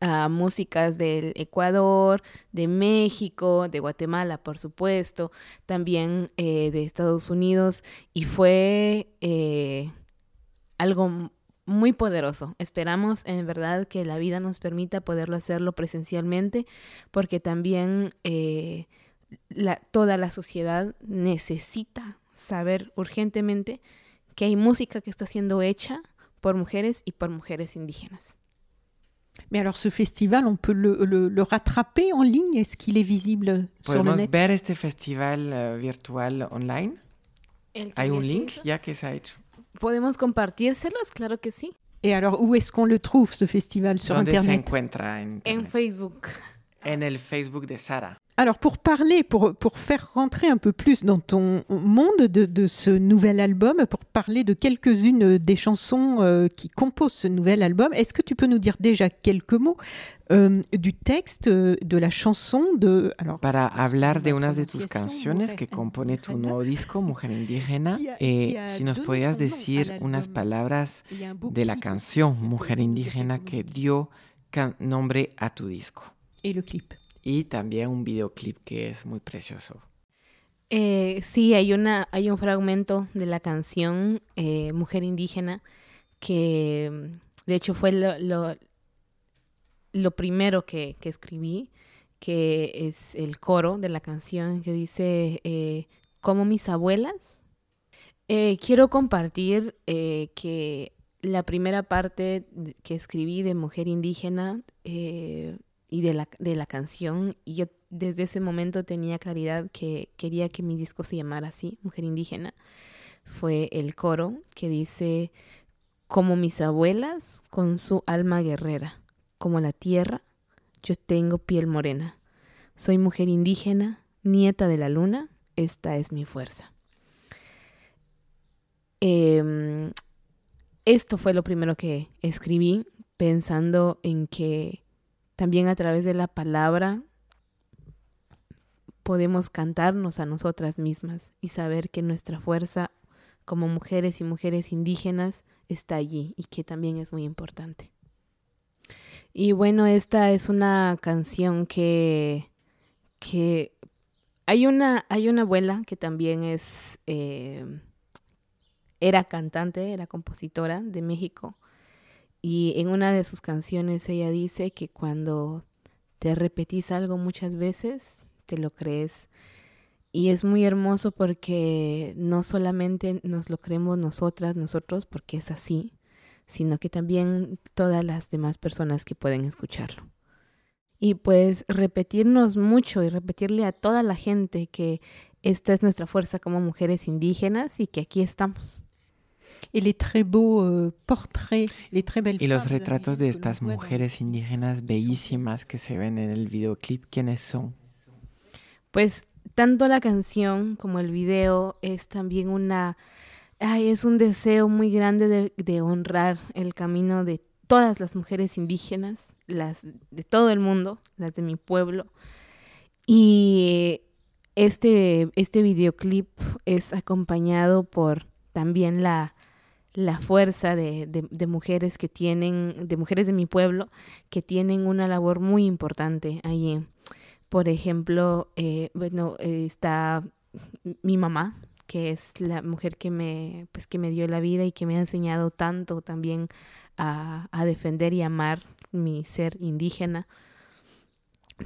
a músicas del Ecuador, de México, de Guatemala, por supuesto, también eh, de Estados Unidos, y fue eh, algo muy poderoso. Esperamos en verdad que la vida nos permita poderlo hacerlo presencialmente, porque también eh, la, toda la sociedad necesita saber urgentemente que hay música que está siendo hecha por mujeres y por mujeres indígenas. Mais alors ce festival, on peut le, le, le rattraper en ligne? Est-ce qu'il est visible sur le net? ver este festival uh, virtual online? ¿Hay un link ya que se ha hecho? ¿Podemos compartírselos? Claro que sí. Et alors, où est-ce qu'on le trouve, ce festival sur ¿Dónde Internet? se encuentra en, en Facebook. En el Facebook de Sara. Alors pour parler, pour, pour faire rentrer un peu plus dans ton monde de, de ce nouvel album, pour parler de quelques-unes des chansons euh, qui composent ce nouvel album, est-ce que tu peux nous dire déjà quelques mots euh, du texte euh, de la chanson de... Alors, Para hablar de unas de tus canciones que compone tu nuevo disco, Mujer Indígena, <laughs> eh, si nos podías decir unas palabras de la canción Mujer Indígena que dio nombre a tu disco. Y el clip. Y también un videoclip que es muy precioso. Eh, sí, hay, una, hay un fragmento de la canción eh, Mujer Indígena que de hecho fue lo, lo, primero que, que, escribí, que es el coro de la canción que dice, eh, como mis abuelas. Quiero compartir que la primera parte que escribí de Mujer Indígena y de la, de la canción. Y yo desde ese momento tenía claridad que quería que mi disco se llamara así, Mujer Indígena. Fue el coro que dice, como mis abuelas con su alma guerrera, como la tierra, yo tengo piel morena. Soy mujer indígena, nieta de la luna, esta es mi fuerza. Em, esto fue lo primero que escribí pensando en que también a través de la palabra podemos cantarnos a nosotras mismas y saber que nuestra fuerza como mujeres y mujeres indígenas está allí y que también es muy importante. Y bueno, esta es una canción que, que hay, una, hay una abuela que también es, eh, era cantante, era compositora de México y en una de sus canciones ella dice que cuando te repetís algo muchas veces, te lo crees. Y es muy hermoso porque no solamente nos lo creemos nosotras, nosotros, porque es así, sino que también todas las demás personas que pueden escucharlo. Y pues repetirnos mucho y repetirle a toda la gente que esta es nuestra fuerza como mujeres indígenas y que aquí estamos. Y les très beaux euh, portraits, les très belles Y los retratos de estas mujeres indígenas bellísimas que se ven en el videoclip, ¿quiénes son? Pues tanto la canción como el video es también una, ay, es un deseo muy grande de, de honrar el camino de todas las mujeres indígenas, las de todo el mundo, las de mi pueblo. Y este, este videoclip es acompañado por también la, la fuerza de, de, mujeres que tienen, de mujeres de mi pueblo, que tienen una labor muy importante allí. Por ejemplo, eh, bueno, está mi mamá, que es la mujer que me, pues, que me dio la vida y que me ha enseñado tanto también a, defender y amar mi ser indígena.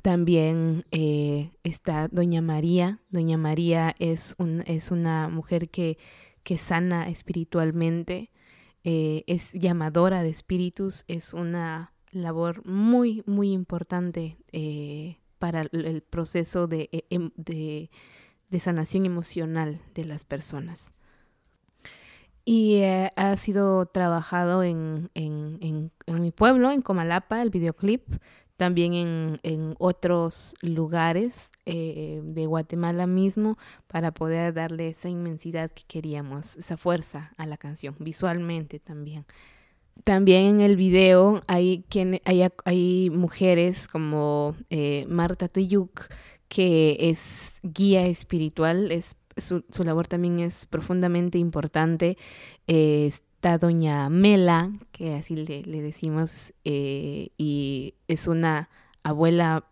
También eh, está Doña María. Doña María es, un, es una mujer que que sana espiritualmente, eh, es llamadora de espíritus, es una labor muy, muy importante eh, para el proceso de, e, em, de, de, sanación emocional de las personas. Y eh, ha sido trabajado en, en, en, mi pueblo, en Comalapa, el videoclip también en, en otros lugares eh, de Guatemala mismo para poder darle esa inmensidad que queríamos, esa fuerza a la canción, visualmente también. También en el video hay, quien, hay, hay mujeres como eh, Marta Tuyuk, que es guía espiritual, es, su, su labor también es profundamente importante. Eh, está doña Mela, que así le, decimos, eh, y es una abuela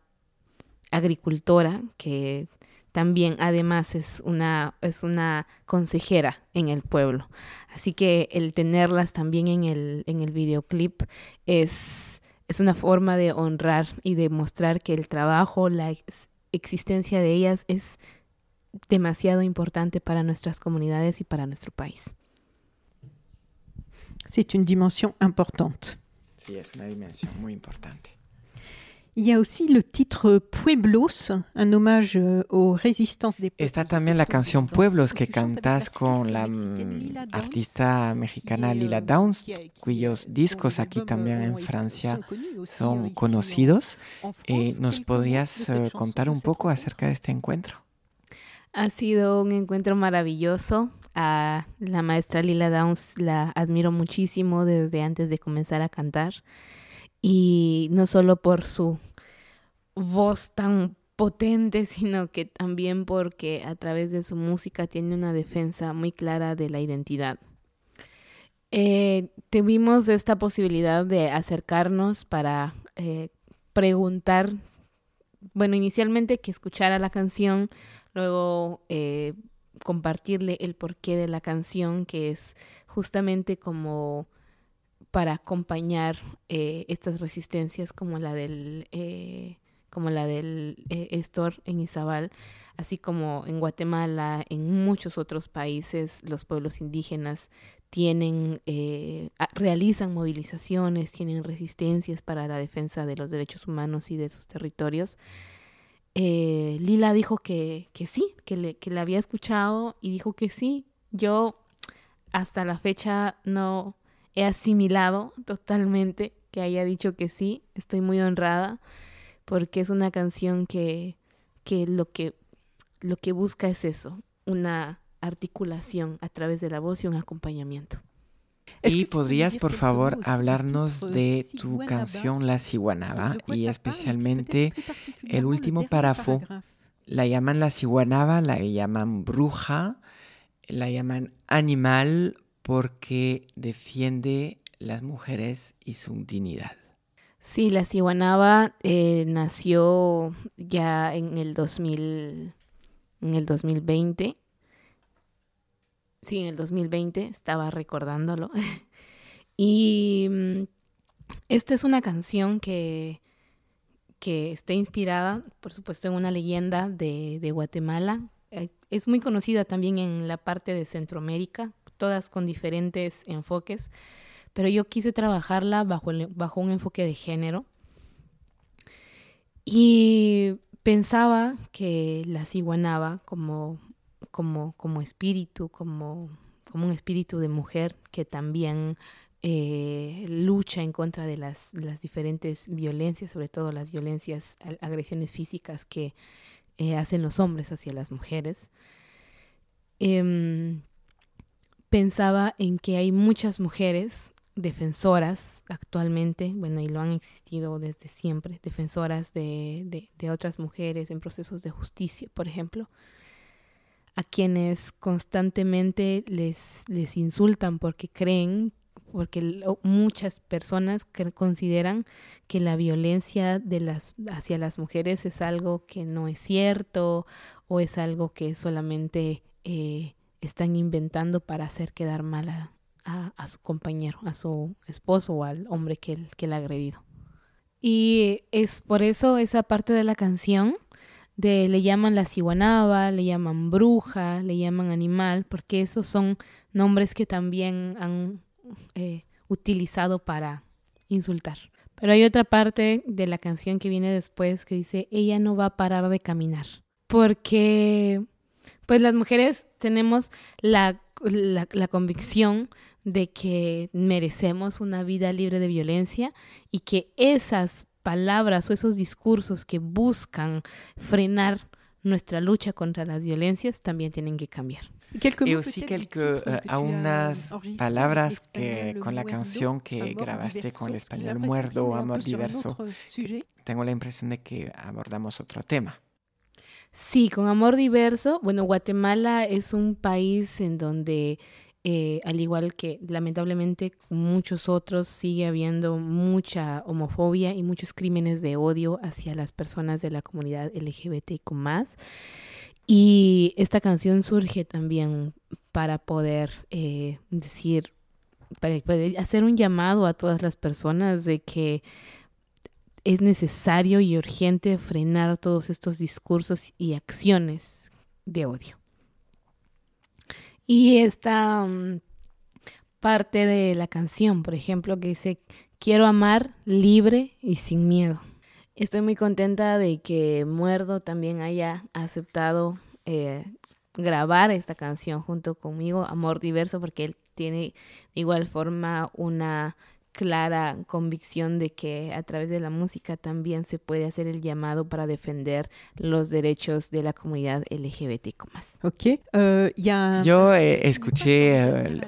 agricultora que también además es una, es una consejera en el pueblo. Así que el tenerlas también en el, en el videoclip es, es una forma de honrar y de mostrar que el trabajo, la ex existencia de ellas es demasiado importante para nuestras comunidades y para nuestro país. C'est une dimension importante. Sí, es una dimensión muy importante. Il y a aussi le titre Pueblos, un hommage euh, aux résistances des pueblos. Está también la canción Pueblos que cantas con la mm, artista mexicana Lila Downs, cuyos discos aquí también en Francia son conocidos. Eh, ¿Nos podrías eh, contar un poco acerca de este encuentro? Ha sido un encuentro maravilloso. A la maestra Lila Downs la admiro muchísimo desde antes de comenzar a cantar. Y no solo por su voz tan potente, <laughs> sino que también porque a través de su música tiene una defensa muy clara de la identidad. Eh, tuvimos esta posibilidad de acercarnos para eh, preguntar, bueno, inicialmente que escuchara la canción, luego eh, compartirle el porqué de la canción, que es justamente como para acompañar estas resistencias como la del como la del eh, en Izabal, así como en Guatemala, en muchos otros países, los pueblos indígenas tienen, eh, realizan movilizaciones, tienen resistencias para la defensa de los derechos humanos y de sus territorios. Eh, Lila dijo que, que sí, que le, que la había escuchado y dijo que sí. Yo hasta la fecha no he asimilado totalmente que haya dicho que sí. Estoy muy honrada porque es una canción que, que, lo, que lo que busca es eso, una articulación a través de la voz y un acompañamiento. Y podrías, por favor, hablarnos de tu canción La Ciguanaba y especialmente el último párrafo. La llaman La Ciguanaba, la llaman bruja, la llaman animal porque defiende las mujeres y su dignidad. Sí, la Cihuanaba eh, nació ya en el 2000, en el 2020. Sí, en el 2020, estaba recordándolo. <laughs> y mm, esta es una canción que, que está inspirada, por supuesto, en una leyenda de, Guatemala. Eh, es muy conocida también en la parte de Centroamérica, todas con diferentes enfoques pero yo quise trabajarla bajo, bajo un enfoque de género. Y pensaba que la ciguanaba como, como, como espíritu, como, como un espíritu de mujer que también eh, lucha en contra de las, las, diferentes violencias, sobre todo las violencias, agresiones físicas que eh, hacen los hombres hacia las mujeres. Em, pensaba en que hay muchas mujeres defensoras actualmente, bueno, y lo han existido desde siempre, defensoras de, de, otras mujeres en procesos de justicia, por ejemplo, a quienes constantemente les, les insultan porque creen, porque muchas personas consideran que la violencia de las, hacia las mujeres es algo que no es cierto o es algo que solamente eh, están inventando para hacer quedar mal a, a, su compañero, a su esposo o al hombre que, que le ha agredido. Y es por eso esa parte de la canción le llaman la ciguanaba, le llaman bruja, le llaman animal, porque esos son nombres que también han eh, utilizado para insultar. Pero hay otra parte de la canción que viene después que dice, ella no va a parar de caminar, porque pues las mujeres tenemos la, la, la convicción de que merecemos una vida libre de violencia y que esas palabras o esos discursos que buscan frenar nuestra lucha contra las violencias también tienen que cambiar. Y aussi quelques, uh, unas palabras que con la canción que grabaste con el español Muerdo Amor Diverso. Tengo la impresión de que abordamos otro tema. Sí, con Amor Diverso, bueno, Guatemala es un país en donde eh, al igual que lamentablemente muchos otros, sigue habiendo mucha homofobia y muchos crímenes de odio hacia las personas de la comunidad LGBTQ Y esta canción surge también para poder eh, decir, para poder hacer un llamado a todas las personas de que es necesario y urgente frenar todos estos discursos y acciones de odio. Y esta mm, parte de la canción, por ejemplo, que dice, quiero amar libre y sin miedo. Estoy muy contenta de que Muerdo también haya aceptado eh, grabar esta canción junto conmigo, Amor Diverso, porque él tiene de igual forma una clara convicción de que a través de la música también se puede hacer el llamado para defender los derechos de la comunidad LGBTQ+. Ok. Uh, Yo eh, escuché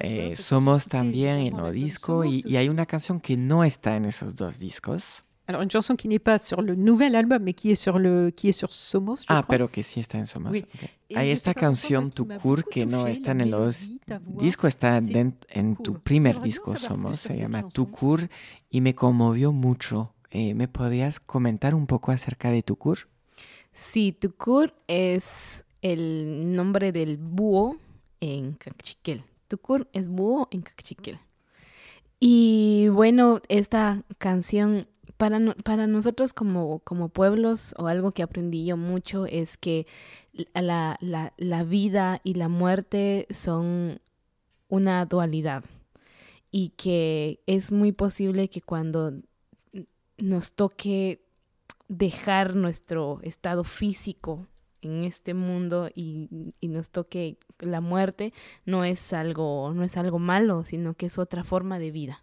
eh, Somos también en el disco y, y hay una canción que no está en esos dos discos. Alors une chanson qui n'est pas sur le nouvel album, mais qui est sur le qui est sur Somos. Je ah, crois. pero que sí está en Somos. Okay. Hay esta canción Tucur que no está en los discos, está en, en tu primer disco Somos, se llama Tucur y me conmovió mucho. Eh, ¿Me podrías comentar un poco acerca de Tucur? Sí, Tucur es el nombre del búho en Cachiquel. Tucur es búho en Cachiquel. Y bueno, esta canción para, para nosotros como, como pueblos, o algo que aprendí yo mucho, es que la, la, la vida y la muerte son una dualidad. Y que es muy posible que cuando nos toque dejar nuestro estado físico en este mundo y, y, nos toque la muerte no es algo no es algo malo sino que es otra forma de vida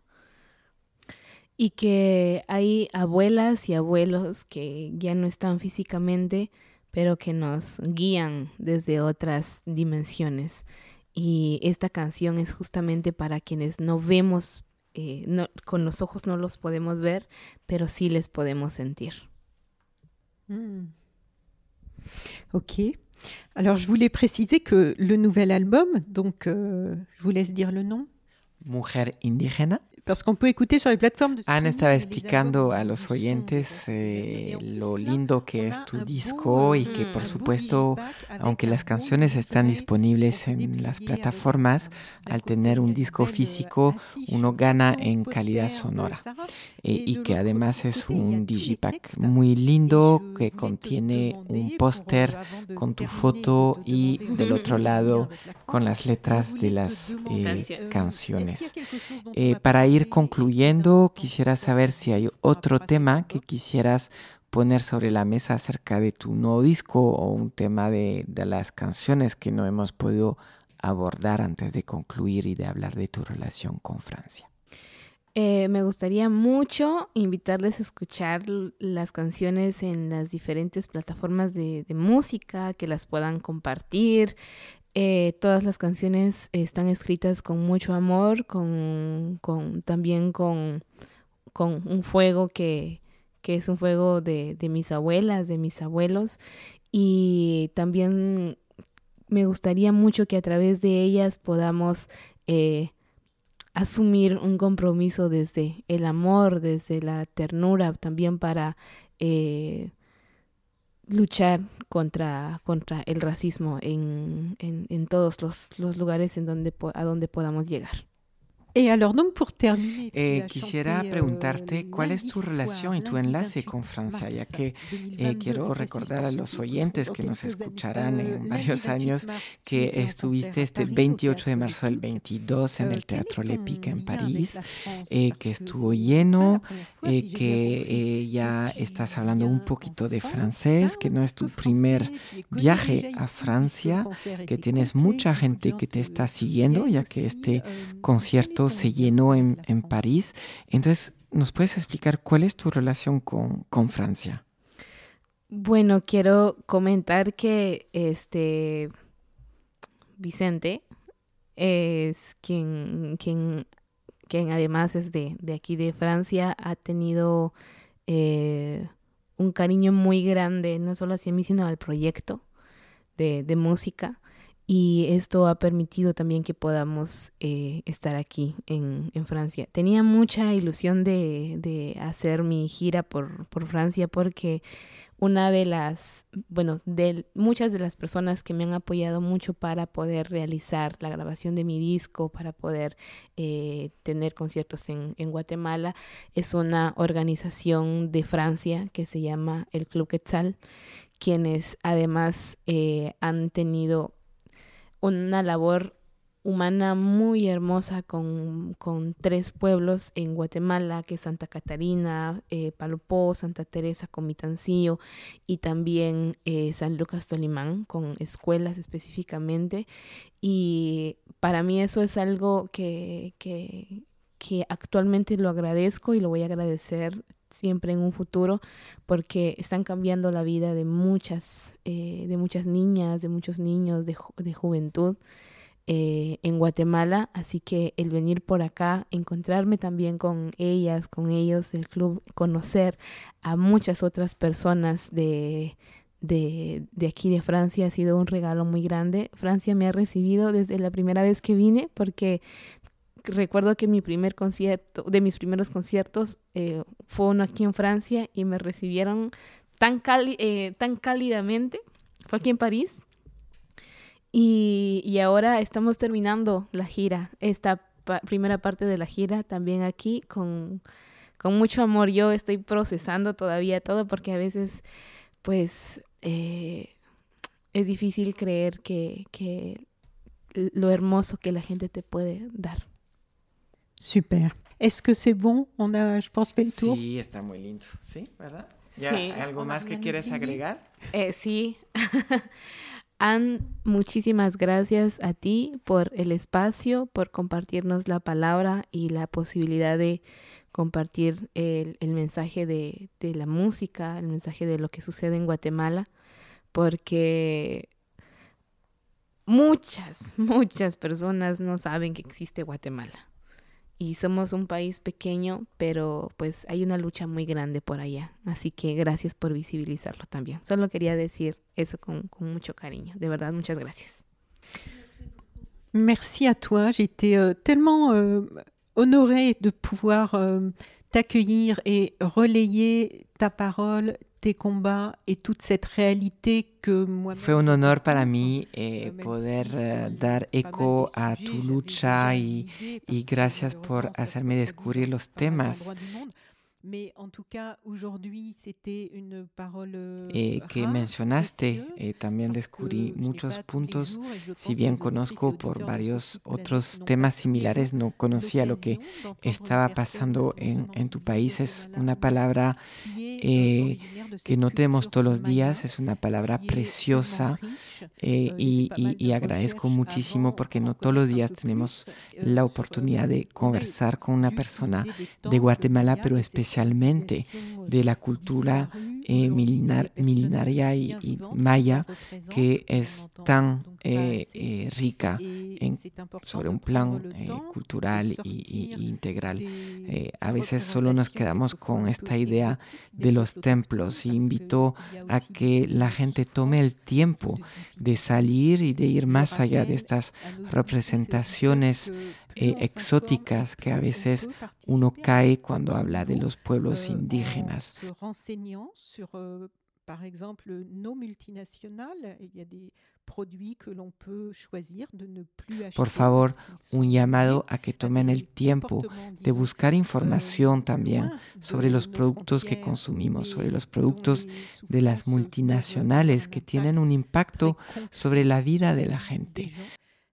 y que hay abuelas y abuelos que ya no están físicamente, pero que nos guían desde otras dimensiones. Y esta canción es justamente para quienes no vemos, eh, no, con los ojos no los podemos ver, pero sí les podemos sentir. Mm. Ok. Alors, je voulais préciser que le nouvel album, donc euh, je vous laisse dire le nom. Mujer indígena. Ana estaba explicando a los oyentes eh, lo lindo que es tu disco y que por supuesto, aunque las canciones están disponibles en las plataformas, al tener un disco físico uno gana en calidad sonora. eh, y que además es un digipack muy lindo que contiene un póster con tu foto y del otro lado con las letras de las eh, canciones. Eh, para ir concluyendo, quisiera saber si hay otro tema que quisieras poner sobre la mesa acerca de tu nuevo disco o un tema de, de las canciones que no hemos podido abordar antes de concluir y de hablar de tu relación con Francia. Eh, me gustaría mucho invitarles a escuchar las canciones en las diferentes plataformas de, de música, que las puedan compartir. Eh, todas las canciones están escritas con mucho amor, con, con también con, con, un fuego que, que es un fuego de, de mis abuelas, de mis abuelos. Y también me gustaría mucho que a través de ellas podamos eh, asumir un compromiso desde el amor, desde la ternura, también para eh, luchar contra, contra el racismo en, en, en todos los, los, lugares en donde, a donde podamos llegar. Et alors, donc, pour terminer, eh, quisiera preguntarte cuál es tu relación y tu enlace con Francia, ya que eh, quiero recordar a los oyentes que nos escucharán en varios años que estuviste este 28 de marzo del 22 en el Teatro Lepica en París, eh, que estuvo lleno, que ya estás hablando un poquito de francés, que no es tu primer viaje a Francia, que tienes mucha gente que te está siguiendo, ya que este concierto se llenó en, en, París. Entonces, ¿nos puedes explicar cuál es tu relación con, con Francia? Bueno, quiero comentar que este Vicente es quien, quien, quien además es de, de aquí de Francia, ha tenido eh, un cariño muy grande, no solo hacia mí, sino al proyecto de, de música y esto ha permitido también que podamos eh, estar aquí en, Francia. Tenía mucha ilusión de, de hacer mi gira por, por, Francia porque una de las, bueno, de muchas de las personas que me han apoyado mucho para poder realizar la grabación de mi disco, para poder eh, tener conciertos en, en, Guatemala, es una organización de Francia que se llama el Club Quetzal, quienes además eh, han tenido una labor humana muy hermosa con, tres pueblos en Guatemala, que es Santa Catarina, eh, Palopó, Santa Teresa, Comitancillo y también eh, San Lucas Tolimán, con escuelas específicamente. Y para mí eso es algo que, que, que actualmente lo agradezco y lo voy a agradecer siempre en un futuro porque están cambiando la vida de muchas, eh, de muchas niñas, de muchos niños, de, de juventud. Eh, en Guatemala, así que el venir por acá, encontrarme también con ellas, con ellos del club, conocer a muchas otras personas de, de, de, aquí de Francia ha sido un regalo muy grande. Francia me ha recibido desde la primera vez que vine porque recuerdo que mi primer concierto, de mis primeros conciertos, eh, fue uno aquí en Francia y me recibieron tan, eh, cálidamente. Fue aquí en París. Y, y, ahora estamos terminando la gira, esta primera parte de la gira también aquí con, con, mucho amor. Yo estoy procesando todavía todo porque a veces, pues, eh, es difícil creer que, que lo hermoso que la gente te puede dar. Super. Est-ce que c'est bon On a, je pense, fait le tour. Sí, está muy lindo. Sí, ¿verdad? ¿Ya ¿Algo más que quieres agregar? Eh, sí. <laughs> Anne, muchísimas gracias a ti por el espacio, por compartirnos la palabra y la posibilidad de compartir el, el mensaje de, de, la música, el mensaje de lo que sucede en Guatemala, porque muchas, muchas personas no saben que existe Guatemala y somos un país pequeño, pero pues hay una lucha muy grande por allá. Así que gracias por visibilizarlo también. Solo quería decir eso con, con mucho cariño. De verdad, muchas gracias. Merci à toi. J'étais euh, tellement euh, honorée de pouvoir euh, t'accueillir et relayer ta parole, tes combats et toute cette réalité que moi Fue un honor para mí eh, poder uh, dar eco a tu lucha y, y gracias por hacerme descubrir los temas Mais en tout cas, aujourd'hui, c'était une parole eh, que mencionaste, eh, también descubrí muchos puntos. Si bien conozco por varios otros temas similares, no conocía lo que estaba pasando en, en tu país. Es una palabra eh, que no tenemos todos los días, es una palabra preciosa eh, y, y, y agradezco muchísimo porque no todos los días tenemos la oportunidad de conversar con una persona de Guatemala, pero especialmente especialmente de la cultura eh, milenaria y, maya que es tan eh, eh, rica sobre un plan cultural y, integral. a veces solo nos quedamos con esta idea de los templos y invito a que la gente tome el tiempo de salir y de ir más allá de estas representaciones eh, exóticas que a veces uno cae cuando habla de los pueblos euh, indígenas. Euh, par exemple, il y a des. Por favor, un llamado a que tomen el tiempo de buscar información también sobre los productos que consumimos, sobre los productos de las multinacionales que tienen un impacto sobre la vida de la gente.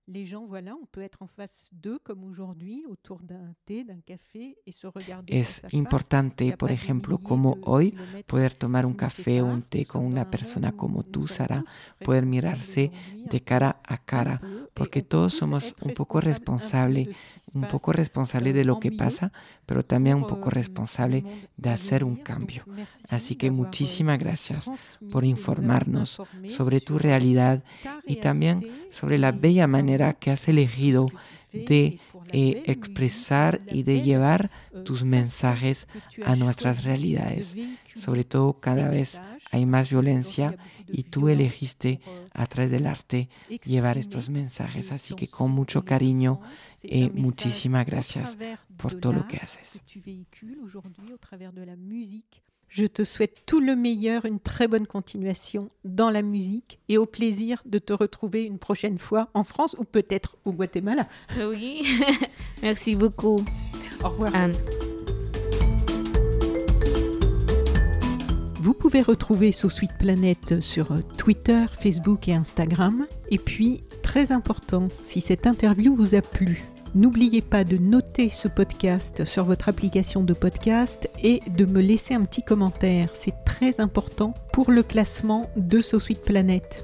Les gens, voilà, on peut être en face d'eux comme aujourd'hui, autour d'un thé, d'un café et se regarder. Es importante, por ejemplo, como hoy, poder tomar un café o un té con una persona como tú, Sara, poder mirarse de cara a cara, porque todos somos un poco responsables, un poco responsables de lo que pasa, pero también un poco responsables de hacer un cambio. Así que muchísimas gracias por informarnos sobre tu realidad y también sobre la bella manera que has elegido de eh, expresar y de llevar tus mensajes a nuestras realidades. Sobre todo cada vez hay más violencia y tú elegiste a través del arte llevar estos mensajes. Así que con mucho cariño, eh, muchísimas gracias por todo lo que haces. Je te souhaite tout le meilleur, une très bonne continuation dans la musique et au plaisir de te retrouver une prochaine fois en France ou peut-être au Guatemala. <laughs> Oui, <laughs> merci beaucoup. Au revoir. Anne. Vous pouvez retrouver So Sweet Planet sur Twitter, Facebook et Instagram. Et puis, très important, si cette interview vous a plu, N'oubliez pas de noter ce podcast sur votre application de podcast et de me laisser un petit commentaire. C'est très important pour le classement de So Sweet Planet.